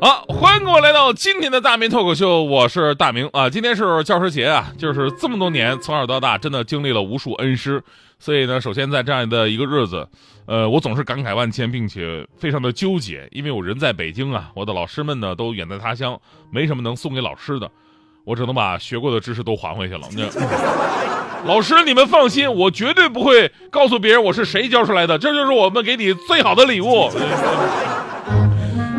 好，欢迎各位来到今天的大明脱口秀，我是大明啊。今天是教师节啊，就是这么多年从小到大，真的经历了无数恩师，所以呢，首先在这样的一个日子，呃，我总是感慨万千，并且非常的纠结，因为我人在北京啊，我的老师们呢都远在他乡，没什么能送给老师的，我只能把学过的知识都还回去了。那 老师，你们放心，我绝对不会告诉别人我是谁教出来的，这就是我们给你最好的礼物。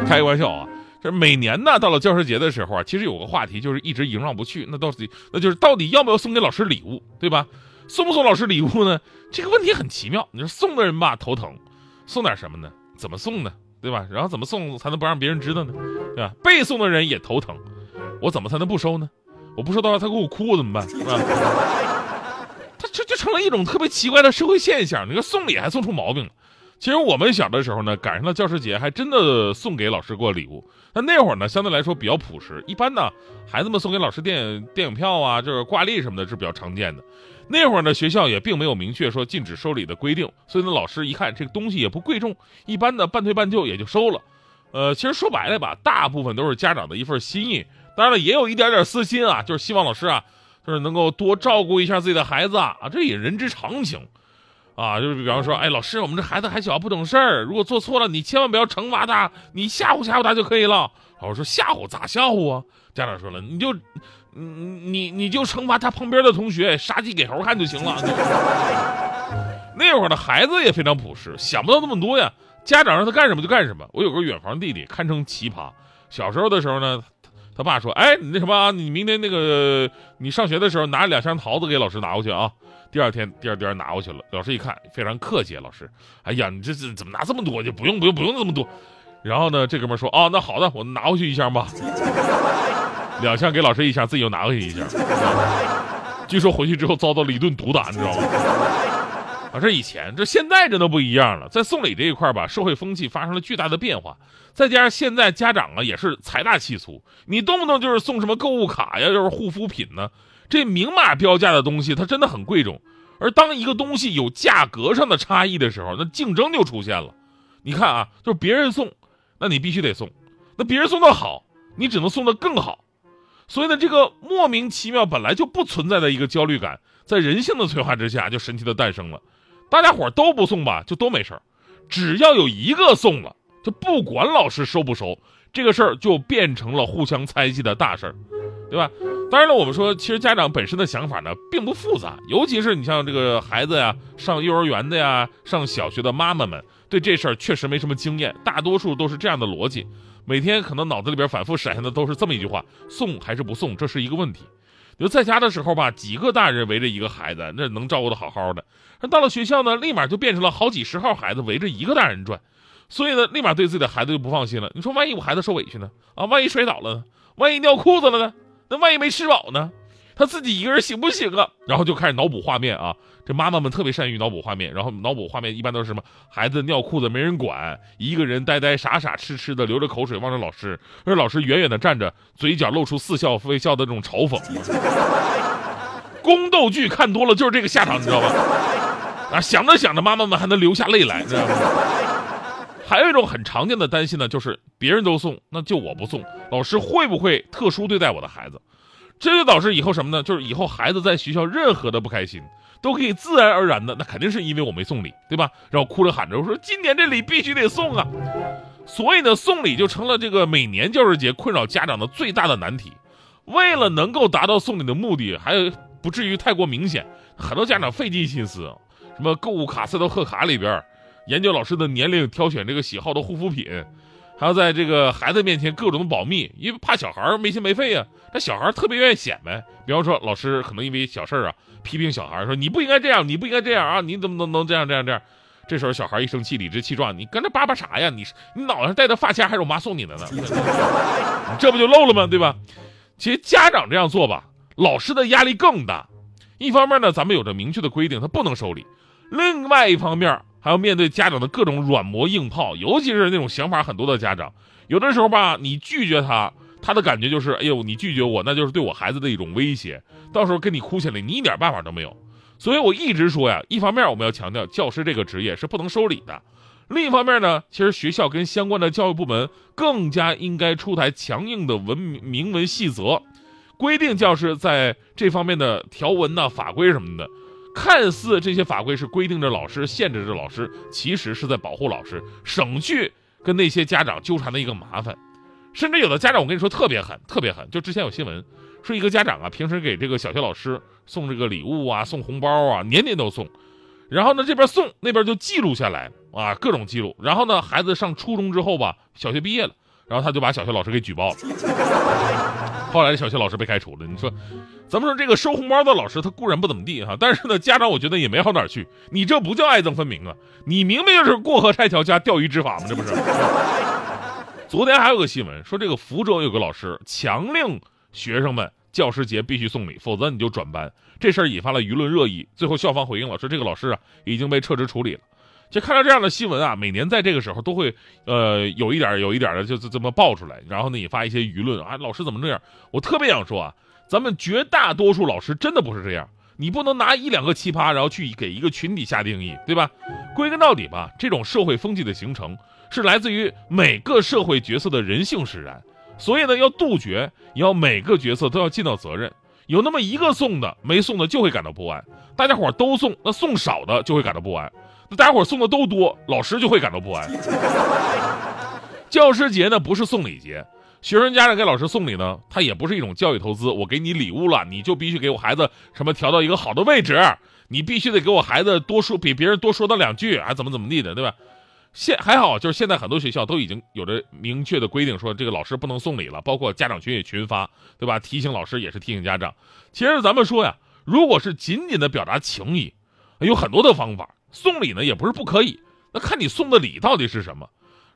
开个玩笑啊。这每年呢，到了教师节的时候啊，其实有个话题就是一直萦绕不去，那到底那就是到底要不要送给老师礼物，对吧？送不送老师礼物呢？这个问题很奇妙。你说送的人吧头疼，送点什么呢？怎么送呢？对吧？然后怎么送才能不让别人知道呢？对吧？被送的人也头疼，我怎么才能不收呢？我不收到他给我哭怎么办？是吧？他这就成了一种特别奇怪的社会现象。你说送礼还送出毛病了。其实我们小的时候呢，赶上了教师节，还真的送给老师过礼物。那那会儿呢，相对来说比较朴实。一般呢，孩子们送给老师电电影票啊，就是挂历什么的，是比较常见的。那会儿呢，学校也并没有明确说禁止收礼的规定，所以呢，老师一看这个东西也不贵重，一般的半推半就也就收了。呃，其实说白了吧，大部分都是家长的一份心意，当然了，也有一点点私心啊，就是希望老师啊，就是能够多照顾一下自己的孩子啊，这也人之常情。啊，就是比方说，哎，老师，我们这孩子还小，不懂事儿，如果做错了，你千万不要惩罚他，你吓唬吓唬他就可以了。老师说吓唬咋吓唬啊？家长说了，你就，你你就惩罚他旁边的同学，杀鸡给猴看就行了。那会儿的孩子也非常朴实，想不到那么多呀。家长让他干什么就干什么。我有个远房弟弟，堪称奇葩。小时候的时候呢，他爸说，哎，你那什么，你明天那个你上学的时候拿两箱桃子给老师拿过去啊。第二天，第二天拿过去了。老师一看，非常客气。老师，哎呀，你这这怎么拿这么多？就不用不用不用这么多。然后呢，这哥们说，哦，那好的，我拿回去一箱吧。两箱给老师一箱，自己又拿回去一箱。据说回去之后遭到了一顿毒打，你知道吗？啊，这以前，这现在这都不一样了。在送礼这一块吧，社会风气发生了巨大的变化。再加上现在家长啊也是财大气粗，你动不动就是送什么购物卡呀，就是护肤品呢。这明码标价的东西，它真的很贵重。而当一个东西有价格上的差异的时候，那竞争就出现了。你看啊，就是别人送，那你必须得送；那别人送的好，你只能送的更好。所以呢，这个莫名其妙本来就不存在的一个焦虑感，在人性的催化之下，就神奇的诞生了。大家伙都不送吧，就都没事只要有一个送了，就不管老师收不收，这个事儿就变成了互相猜忌的大事儿，对吧？当然了，我们说，其实家长本身的想法呢，并不复杂，尤其是你像这个孩子呀，上幼儿园的呀，上小学的妈妈们，对这事儿确实没什么经验，大多数都是这样的逻辑，每天可能脑子里边反复闪现的都是这么一句话：送还是不送，这是一个问题。就在家的时候吧，几个大人围着一个孩子，那能照顾的好好的；那到了学校呢，立马就变成了好几十号孩子围着一个大人转，所以呢，立马对自己的孩子就不放心了。你说，万一我孩子受委屈呢？啊，万一摔倒了呢？万一尿裤子了呢？那万一没吃饱呢？他自己一个人行不行啊？然后就开始脑补画面啊！这妈妈们特别善于脑补画面，然后脑补画面一般都是什么？孩子尿裤子没人管，一个人呆呆傻傻痴痴的流着口水望着老师，而老师远远的站着，嘴角露出似笑非笑的这种嘲讽。宫斗剧看多了就是这个下场，你知道吧？啊，想着想着，妈妈们还能流下泪来，知道吗？还有一种很常见的担心呢，就是别人都送，那就我不送，老师会不会特殊对待我的孩子？这就导致以后什么呢？就是以后孩子在学校任何的不开心，都可以自然而然的，那肯定是因为我没送礼，对吧？然后哭着喊着我说今年这礼必须得送啊！所以呢，送礼就成了这个每年教师节困扰家长的最大的难题。为了能够达到送礼的目的，还不至于太过明显，很多家长费尽心思，什么购物卡塞到贺卡里边。研究老师的年龄，挑选这个喜好的护肤品，还要在这个孩子面前各种保密，因为怕小孩没心没肺呀。那小孩特别愿意显摆，比方说老师可能因为小事啊批评小孩，说你不应该这样，你不应该这样啊，你怎么能能这样这样这样？这时候小孩一生气，理直气壮，你跟着叭叭啥呀？你你脑袋上戴的发卡还是我妈送你的呢？这不就漏了吗？对吧？其实家长这样做吧，老师的压力更大。一方面呢，咱们有着明确的规定，他不能收礼。另外一方面，还要面对家长的各种软磨硬泡，尤其是那种想法很多的家长，有的时候吧，你拒绝他，他的感觉就是，哎呦，你拒绝我，那就是对我孩子的一种威胁，到时候跟你哭起来，你一点办法都没有。所以我一直说呀，一方面我们要强调教师这个职业是不能收礼的，另一方面呢，其实学校跟相关的教育部门更加应该出台强硬的文明文细则，规定教师在这方面的条文呐、法规什么的。看似这些法规是规定着老师、限制着老师，其实是在保护老师，省去跟那些家长纠缠的一个麻烦。甚至有的家长，我跟你说特别狠，特别狠。就之前有新闻说，一个家长啊，平时给这个小学老师送这个礼物啊，送红包啊，年年都送。然后呢，这边送那边就记录下来啊，各种记录。然后呢，孩子上初中之后吧，小学毕业了，然后他就把小学老师给举报了。后来小学老师被开除了。你说，咱们说这个收红包的老师，他固然不怎么地哈，但是呢，家长我觉得也没好哪去。你这不叫爱憎分明啊，你明明就是过河拆桥加钓鱼执法嘛，这不是？昨天还有个新闻说，这个福州有个老师强令学生们教师节必须送礼，否则你就转班。这事儿引发了舆论热议，最后校方回应了，说这个老师啊已经被撤职处理了。就看到这样的新闻啊，每年在这个时候都会呃有一点有一点的就这么爆出来，然后呢引发一些舆论啊，老师怎么这样？我特别想说啊，咱们绝大多数老师真的不是这样，你不能拿一两个奇葩然后去给一个群体下定义，对吧？归根到底吧，这种社会风气的形成。是来自于每个社会角色的人性使然，所以呢，要杜绝，也要每个角色都要尽到责任。有那么一个送的，没送的就会感到不安；大家伙都送，那送少的就会感到不安；那大家伙送的都多，老师就会感到不安。教师节呢，不是送礼节，学生家长给老师送礼呢，它也不是一种教育投资。我给你礼物了，你就必须给我孩子什么调到一个好的位置，你必须得给我孩子多说比别人多说到两句，还怎么怎么地的，对吧？现还好，就是现在很多学校都已经有着明确的规定，说这个老师不能送礼了，包括家长群也群发，对吧？提醒老师也是提醒家长。其实咱们说呀，如果是仅仅的表达情谊，有很多的方法。送礼呢也不是不可以，那看你送的礼到底是什么。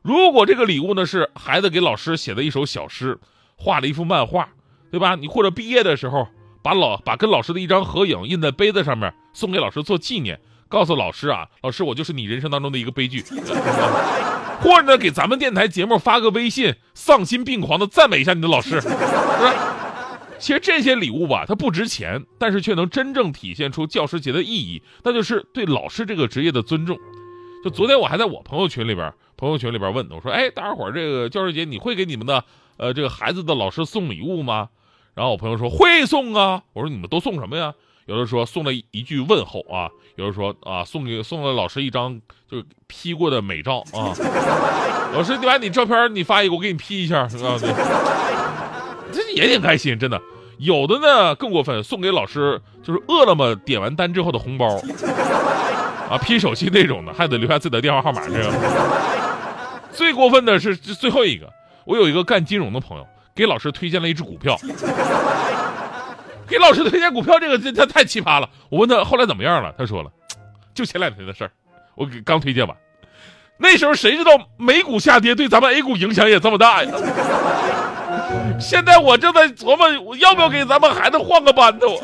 如果这个礼物呢是孩子给老师写的一首小诗，画了一幅漫画，对吧？你或者毕业的时候把老把跟老师的一张合影印在杯子上面，送给老师做纪念。告诉老师啊，老师，我就是你人生当中的一个悲剧，或者呢，给咱们电台节目发个微信，丧心病狂的赞美一下你的老师，是吧？其实这些礼物吧，它不值钱，但是却能真正体现出教师节的意义，那就是对老师这个职业的尊重。就昨天我还在我朋友圈里边，朋友圈里边问我说，哎，大家伙这个教师节你会给你们的呃这个孩子的老师送礼物吗？然后我朋友说会送啊，我说你们都送什么呀？有的说送了一句问候啊，有的说啊送给送了老师一张就是 P 过的美照啊，老师你把你照片你发一个我给你 P 一下啊，对，这也挺开心，真的。有的呢更过分，送给老师就是饿了么点完单之后的红包啊，P 手机那种的，还得留下自己的电话号码这个。最过分的是最后一个，我有一个干金融的朋友给老师推荐了一只股票。给老师推荐股票，这个这他太奇葩了。我问他后来怎么样了，他说了，就前两天的事儿，我给刚推荐完。那时候谁知道美股下跌对咱们 A 股影响也这么大呀？现在我正在琢磨，我要不要给咱们孩子换个班呢？我。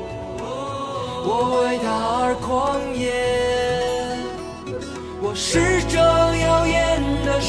我为他而狂野，我是这耀眼的